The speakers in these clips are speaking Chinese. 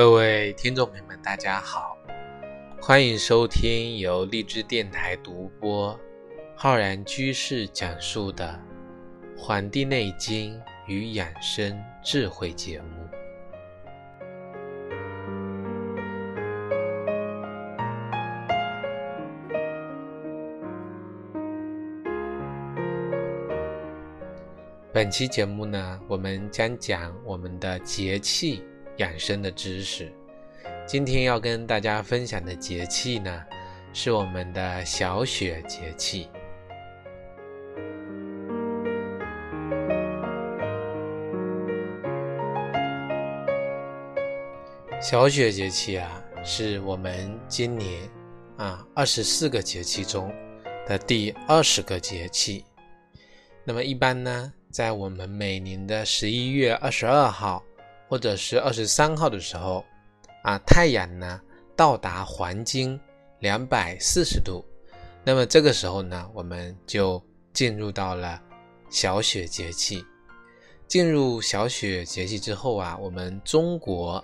各位听众朋友们，大家好，欢迎收听由荔枝电台独播、浩然居士讲述的《黄帝内经与养生智慧》节目。本期节目呢，我们将讲我们的节气。养生的知识，今天要跟大家分享的节气呢，是我们的小雪节气。小雪节气啊，是我们今年啊二十四个节气中的第二十个节气。那么一般呢，在我们每年的十一月二十二号。或者是二十三号的时候，啊，太阳呢到达黄经两百四十度，那么这个时候呢，我们就进入到了小雪节气。进入小雪节气之后啊，我们中国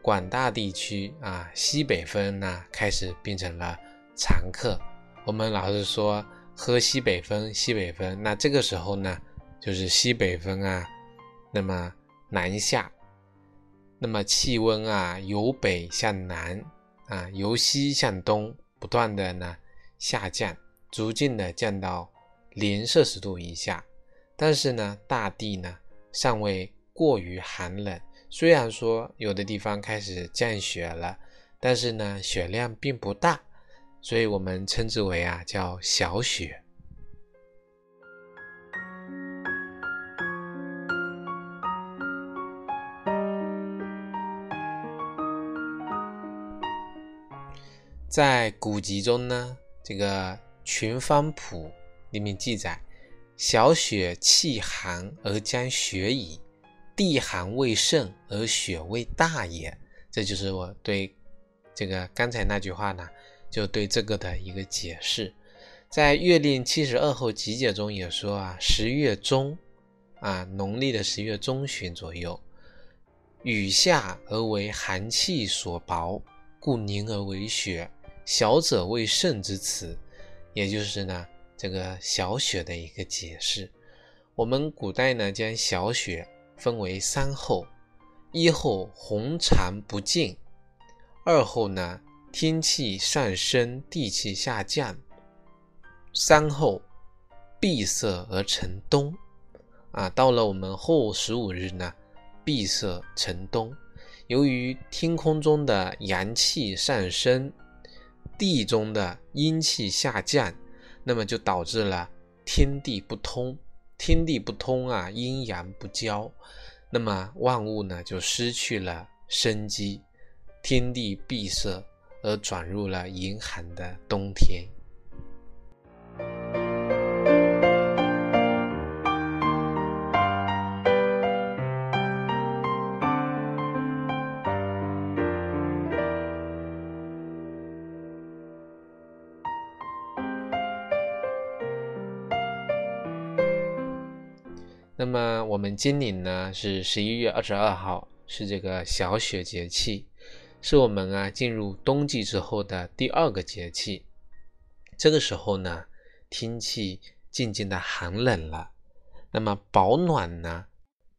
广大地区啊，西北风呢开始变成了常客。我们老是说喝西北风，西北风，那这个时候呢，就是西北风啊，那么南下。那么气温啊，由北向南啊，由西向东，不断的呢下降，逐渐的降到零摄氏度以下。但是呢，大地呢尚未过于寒冷。虽然说有的地方开始降雪了，但是呢，雪量并不大，所以我们称之为啊叫小雪。在古籍中呢，这个《群芳谱》里面记载：“小雪气寒而将雪矣，地寒未盛而雪未大也。”这就是我对这个刚才那句话呢，就对这个的一个解释。在《月令七十二候集解》中也说啊，十月中啊，农历的十月中旬左右，雨下而为寒气所薄，故凝而为雪。小者为盛之词，也就是呢这个小雪的一个解释。我们古代呢将小雪分为三候：一候红长不尽；二候呢天气上升，地气下降；三候闭塞而成冬。啊，到了我们后十五日呢，闭塞成冬。由于天空中的阳气上升。地中的阴气下降，那么就导致了天地不通，天地不通啊，阴阳不交，那么万物呢就失去了生机，天地闭塞，而转入了严寒的冬天。那么我们今年呢是十一月二十二号，是这个小雪节气，是我们啊进入冬季之后的第二个节气。这个时候呢，天气渐渐的寒冷了。那么保暖呢，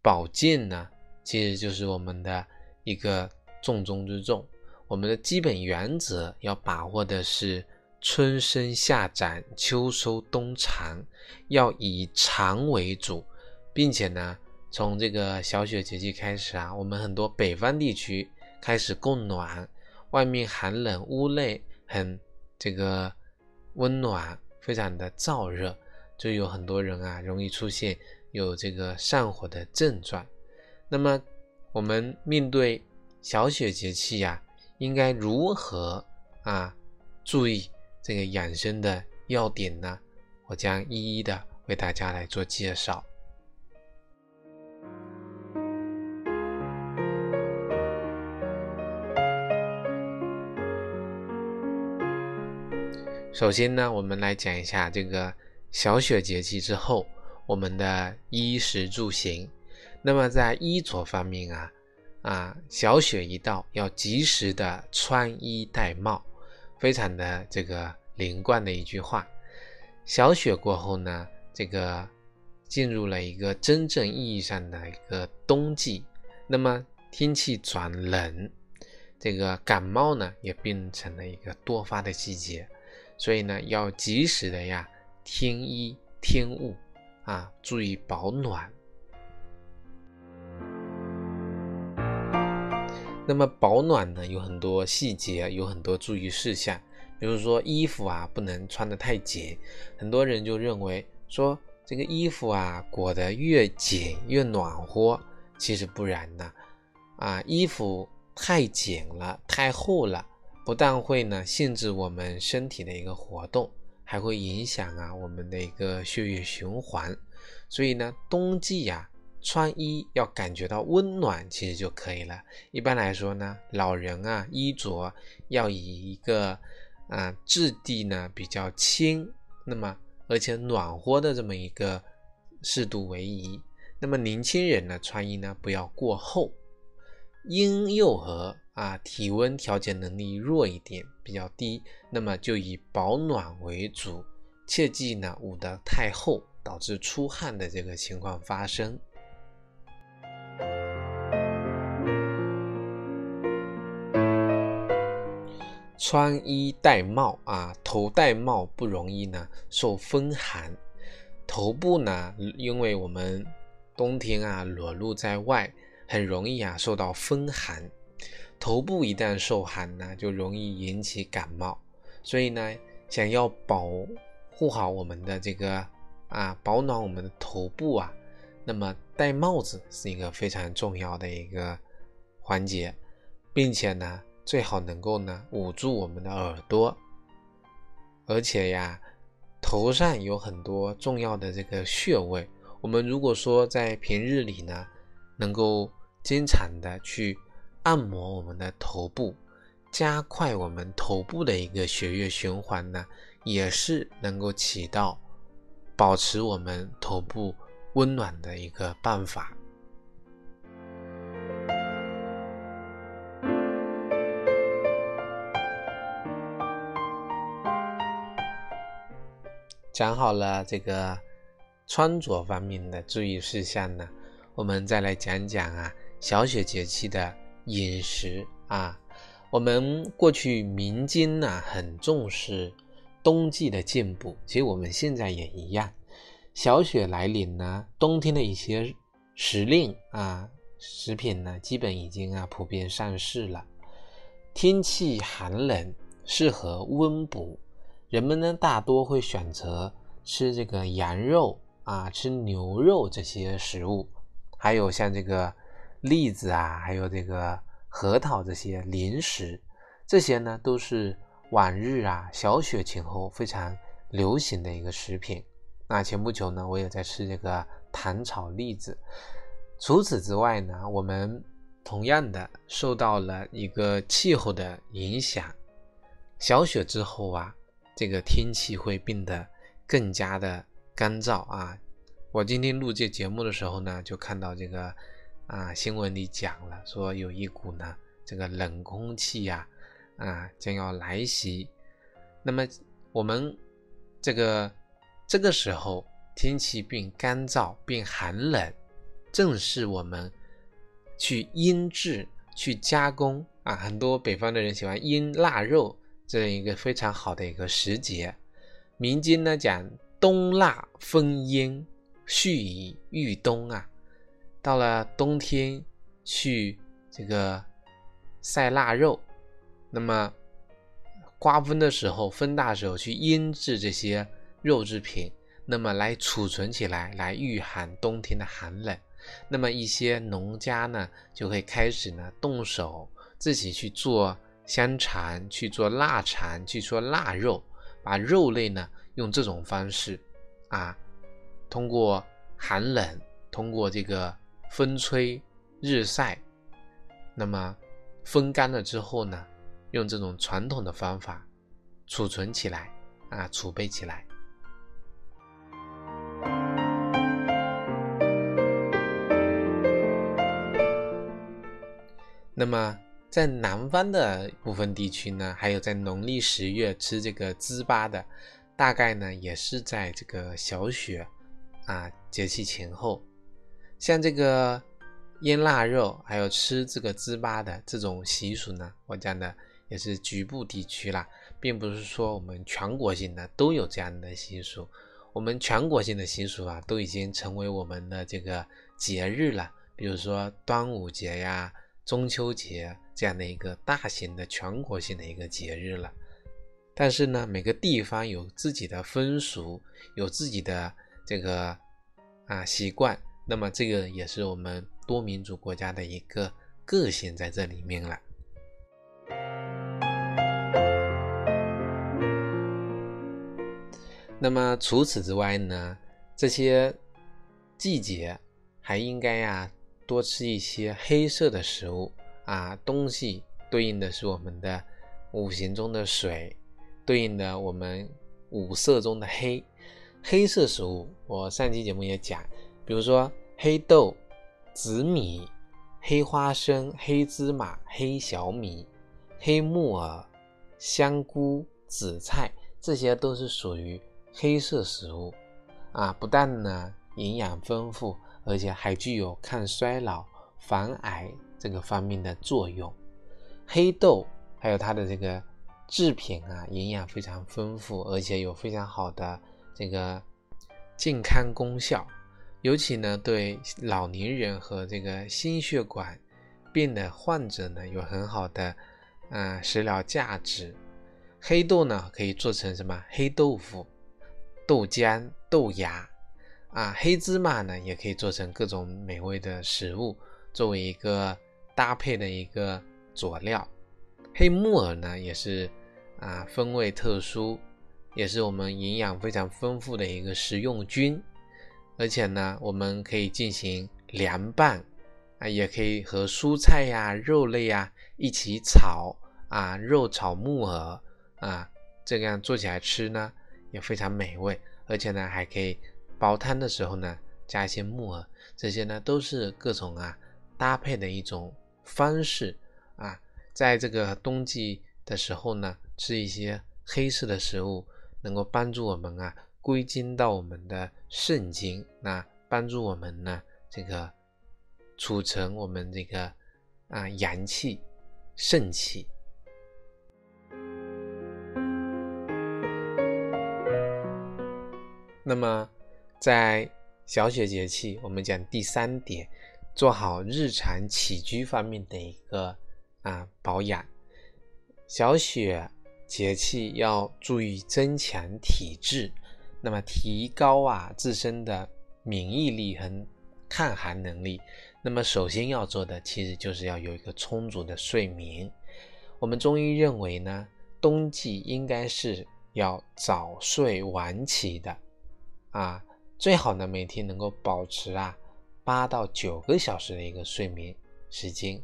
保健呢，其实就是我们的一个重中之重。我们的基本原则要把握的是春生夏长，秋收冬藏，要以长为主。并且呢，从这个小雪节气开始啊，我们很多北方地区开始供暖，外面寒冷，屋内很这个温暖，非常的燥热，就有很多人啊容易出现有这个上火的症状。那么我们面对小雪节气呀，应该如何啊注意这个养生的要点呢？我将一一的为大家来做介绍。首先呢，我们来讲一下这个小雪节气之后，我们的衣食住行。那么在衣着方面啊，啊，小雪一到，要及时的穿衣戴帽，非常的这个连贯的一句话。小雪过后呢，这个进入了一个真正意义上的一个冬季，那么天气转冷，这个感冒呢也变成了一个多发的季节，所以呢要及时的呀添衣添物啊，注意保暖。那么保暖呢有很多细节，有很多注意事项。比如说衣服啊，不能穿得太紧。很多人就认为说这个衣服啊裹得越紧越暖和，其实不然呢。啊，衣服太紧了、太厚了，不但会呢限制我们身体的一个活动，还会影响啊我们的一个血液循环。所以呢，冬季呀穿衣要感觉到温暖，其实就可以了。一般来说呢，老人啊衣着要以一个。啊，质地呢比较轻，那么而且暖和的这么一个适度为宜。那么年轻人呢穿衣呢不要过厚，婴幼儿啊体温调节能力弱一点，比较低，那么就以保暖为主，切忌呢捂得太厚，导致出汗的这个情况发生。穿衣戴帽啊，头戴帽不容易呢，受风寒。头部呢，因为我们冬天啊裸露在外，很容易啊受到风寒。头部一旦受寒呢，就容易引起感冒。所以呢，想要保护好我们的这个啊，保暖我们的头部啊，那么戴帽子是一个非常重要的一个环节，并且呢。最好能够呢捂住我们的耳朵，而且呀，头上有很多重要的这个穴位。我们如果说在平日里呢，能够经常的去按摩我们的头部，加快我们头部的一个血液循环呢，也是能够起到保持我们头部温暖的一个办法。讲好了这个穿着方面的注意事项呢，我们再来讲讲啊小雪节气的饮食啊。我们过去民间呢很重视冬季的进补，其实我们现在也一样。小雪来临呢，冬天的一些时令啊食品呢，基本已经啊普遍上市了。天气寒冷，适合温补。人们呢大多会选择吃这个羊肉啊，吃牛肉这些食物，还有像这个栗子啊，还有这个核桃这些零食，这些呢都是往日啊小雪前后非常流行的一个食品。那前不久呢，我也在吃这个糖炒栗子。除此之外呢，我们同样的受到了一个气候的影响，小雪之后啊。这个天气会变得更加的干燥啊！我今天录这节目的时候呢，就看到这个啊新闻里讲了，说有一股呢这个冷空气呀啊将要来袭。那么我们这个这个时候天气变干燥、变寒冷，正是我们去腌制、去加工啊，很多北方的人喜欢腌腊肉。这样一个非常好的一个时节，民间呢讲冬腊风烟，蓄以御冬啊。到了冬天去这个晒腊肉，那么刮风的时候，风大的时候去腌制这些肉制品，那么来储存起来，来御寒冬天的寒冷。那么一些农家呢，就会开始呢动手自己去做。香肠去做腊肠，去做腊肉，把肉类呢用这种方式啊，通过寒冷，通过这个风吹日晒，那么风干了之后呢，用这种传统的方法储存起来啊，储备起来。那么在南方的部分地区呢，还有在农历十月吃这个糍粑的，大概呢也是在这个小雪啊节气前后。像这个腌腊肉，还有吃这个糍粑的这种习俗呢，我讲的也是局部地区啦，并不是说我们全国性的都有这样的习俗。我们全国性的习俗啊，都已经成为我们的这个节日了，比如说端午节呀、中秋节这样的一个大型的全国性的一个节日了。但是呢，每个地方有自己的风俗，有自己的这个啊习惯，那么这个也是我们多民族国家的一个个性在这里面了。那么除此之外呢，这些季节还应该呀多吃一些黑色的食物啊。东西对应的是我们的五行中的水，对应的我们五色中的黑。黑色食物，我上期节目也讲，比如说黑豆、紫米、黑花生、黑芝麻、黑小米、黑木耳、香菇、紫菜，这些都是属于。黑色食物啊，不但呢营养丰富，而且还具有抗衰老、防癌这个方面的作用。黑豆还有它的这个制品啊，营养非常丰富，而且有非常好的这个健康功效，尤其呢对老年人和这个心血管病的患者呢有很好的啊食疗价值。黑豆呢可以做成什么黑豆腐？豆浆、豆芽啊，黑芝麻呢，也可以做成各种美味的食物，作为一个搭配的一个佐料。黑木耳呢，也是啊，风味特殊，也是我们营养非常丰富的一个食用菌。而且呢，我们可以进行凉拌啊，也可以和蔬菜呀、肉类呀一起炒啊，肉炒木耳啊，这样做起来吃呢。也非常美味，而且呢，还可以煲汤的时候呢，加一些木耳，这些呢都是各种啊搭配的一种方式啊。在这个冬季的时候呢，吃一些黑色的食物，能够帮助我们啊归经到我们的肾经，那帮助我们呢这个储存我们这个啊阳气、肾气。那么，在小雪节气，我们讲第三点，做好日常起居方面的一个啊保养。小雪节气要注意增强体质，那么提高啊自身的免疫力和抗寒能力。那么首先要做的，其实就是要有一个充足的睡眠。我们中医认为呢，冬季应该是要早睡晚起的。啊，最好呢，每天能够保持啊八到九个小时的一个睡眠时间。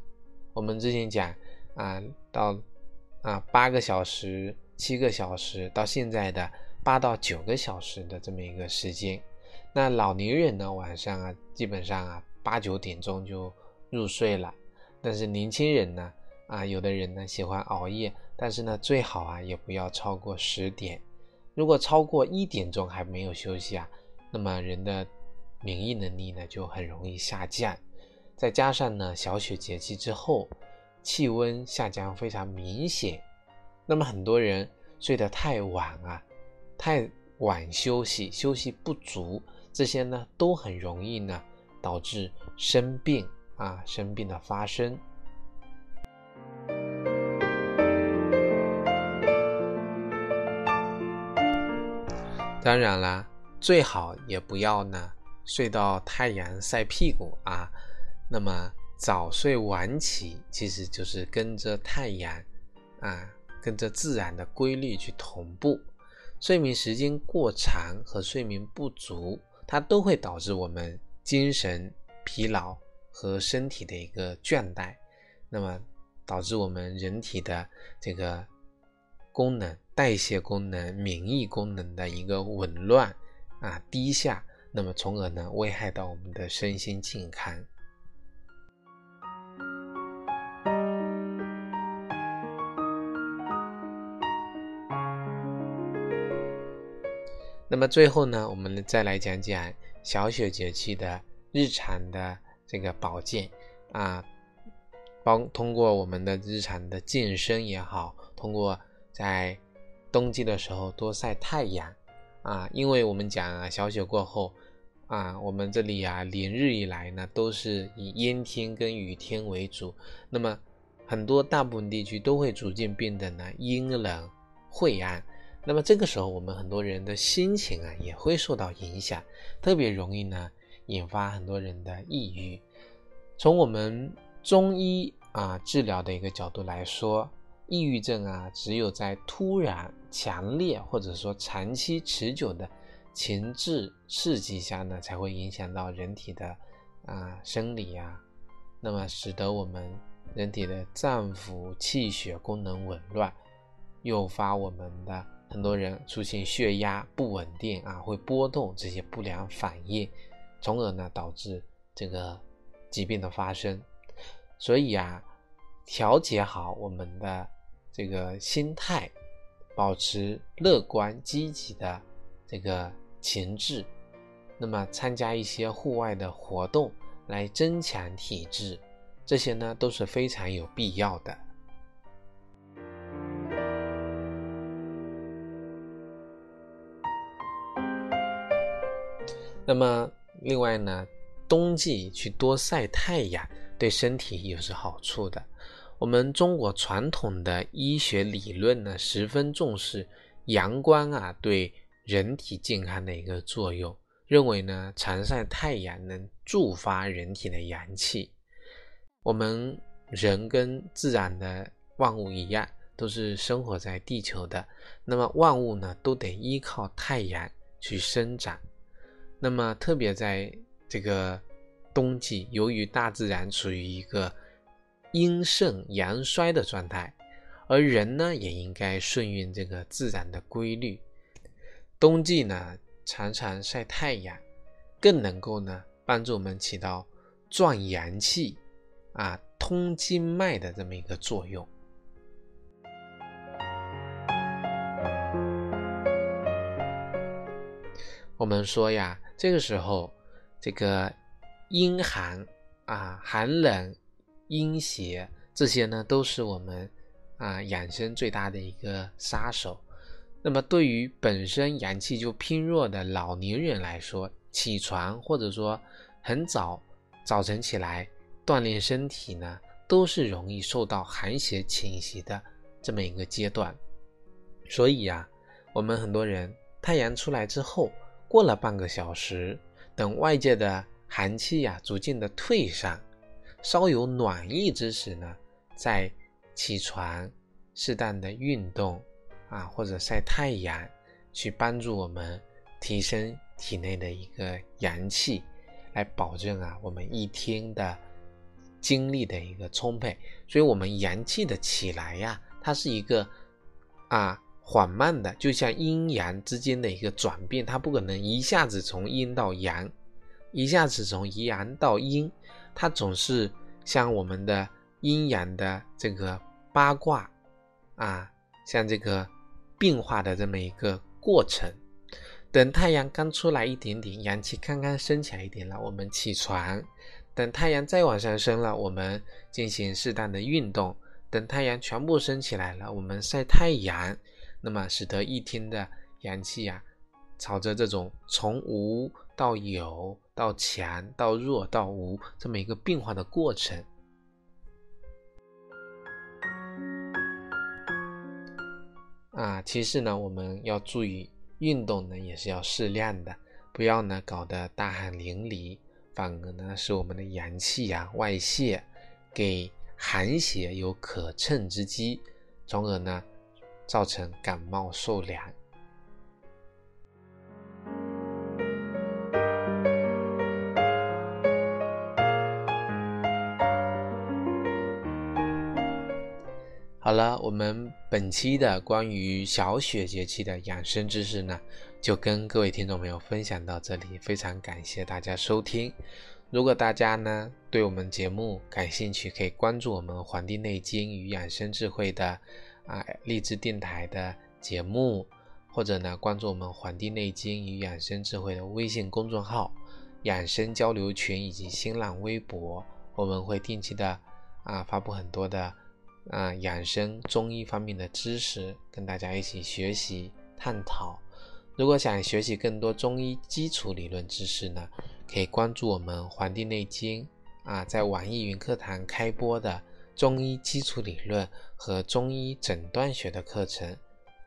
我们之前讲啊，到啊八个小时、七个小时，到现在的八到九个小时的这么一个时间。那老年人呢，晚上啊，基本上啊八九点钟就入睡了。但是年轻人呢，啊有的人呢喜欢熬夜，但是呢最好啊也不要超过十点。如果超过一点钟还没有休息啊，那么人的免疫能力呢就很容易下降。再加上呢小雪节气之后，气温下降非常明显，那么很多人睡得太晚啊，太晚休息，休息不足，这些呢都很容易呢导致生病啊生病的发生。当然啦，最好也不要呢睡到太阳晒屁股啊。那么早睡晚起，其实就是跟着太阳啊，跟着自然的规律去同步。睡眠时间过长和睡眠不足，它都会导致我们精神疲劳和身体的一个倦怠，那么导致我们人体的这个功能。代谢功能、免疫功能的一个紊乱啊低下，那么从而呢危害到我们的身心健康。那么最后呢，我们再来讲讲小雪节气的日常的这个保健啊，帮通过我们的日常的健身也好，通过在冬季的时候多晒太阳啊，因为我们讲啊，小雪过后啊，我们这里啊连日以来呢都是以阴天跟雨天为主，那么很多大部分地区都会逐渐变得呢阴冷晦暗。那么这个时候，我们很多人的心情啊也会受到影响，特别容易呢引发很多人的抑郁。从我们中医啊治疗的一个角度来说，抑郁症啊只有在突然、强烈或者说长期持久的情志刺激下呢，才会影响到人体的啊生理啊，那么使得我们人体的脏腑气血功能紊乱，诱发我们的。很多人出现血压不稳定啊，会波动这些不良反应，从而呢导致这个疾病的发生。所以啊，调节好我们的这个心态，保持乐观积极的这个情志，那么参加一些户外的活动来增强体质，这些呢都是非常有必要的。那么，另外呢，冬季去多晒太阳对身体也是好处的。我们中国传统的医学理论呢，十分重视阳光啊对人体健康的一个作用，认为呢，常晒太阳能助发人体的阳气。我们人跟自然的万物一样，都是生活在地球的，那么万物呢，都得依靠太阳去生长。那么，特别在这个冬季，由于大自然处于一个阴盛阳衰的状态，而人呢，也应该顺应这个自然的规律。冬季呢，常常晒太阳，更能够呢，帮助我们起到壮阳气、啊通经脉的这么一个作用。我们说呀。这个时候，这个阴寒啊、寒冷、阴邪这些呢，都是我们啊养生最大的一个杀手。那么，对于本身阳气就偏弱的老年人来说，起床或者说很早早晨起来锻炼身体呢，都是容易受到寒邪侵袭的这么一个阶段。所以呀，我们很多人太阳出来之后。过了半个小时，等外界的寒气呀逐渐的退散，稍有暖意之时呢，再起床，适当的运动啊，或者晒太阳，去帮助我们提升体内的一个阳气，来保证啊我们一天的精力的一个充沛。所以，我们阳气的起来呀，它是一个啊。缓慢的，就像阴阳之间的一个转变，它不可能一下子从阴到阳，一下子从阳到阴，它总是像我们的阴阳的这个八卦啊，像这个变化的这么一个过程。等太阳刚出来一点点，阳气刚刚升起来一点了，我们起床；等太阳再往上升了，我们进行适当的运动；等太阳全部升起来了，我们晒太阳。那么，使得一天的阳气啊，朝着这种从无到有、到强到弱到无这么一个变化的过程啊。其实呢，我们要注意运动呢，也是要适量的，不要呢搞得大汗淋漓，反而呢使我们的阳气啊外泄，给寒邪有可乘之机，从而呢。造成感冒受凉。好了，我们本期的关于小雪节气的养生知识呢，就跟各位听众朋友分享到这里。非常感谢大家收听。如果大家呢对我们节目感兴趣，可以关注我们《黄帝内经与养生智慧》的。啊，励志电台的节目，或者呢关注我们《黄帝内经与养生智慧》的微信公众号、养生交流群以及新浪微博，我们会定期的啊发布很多的啊养生中医方面的知识，跟大家一起学习探讨。如果想学习更多中医基础理论知识呢，可以关注我们《黄帝内经》啊，在网易云课堂开播的中医基础理论和中医诊断学的课程。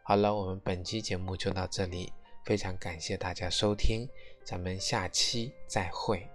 好了，我们本期节目就到这里，非常感谢大家收听，咱们下期再会。